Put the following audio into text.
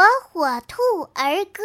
火火兔儿歌。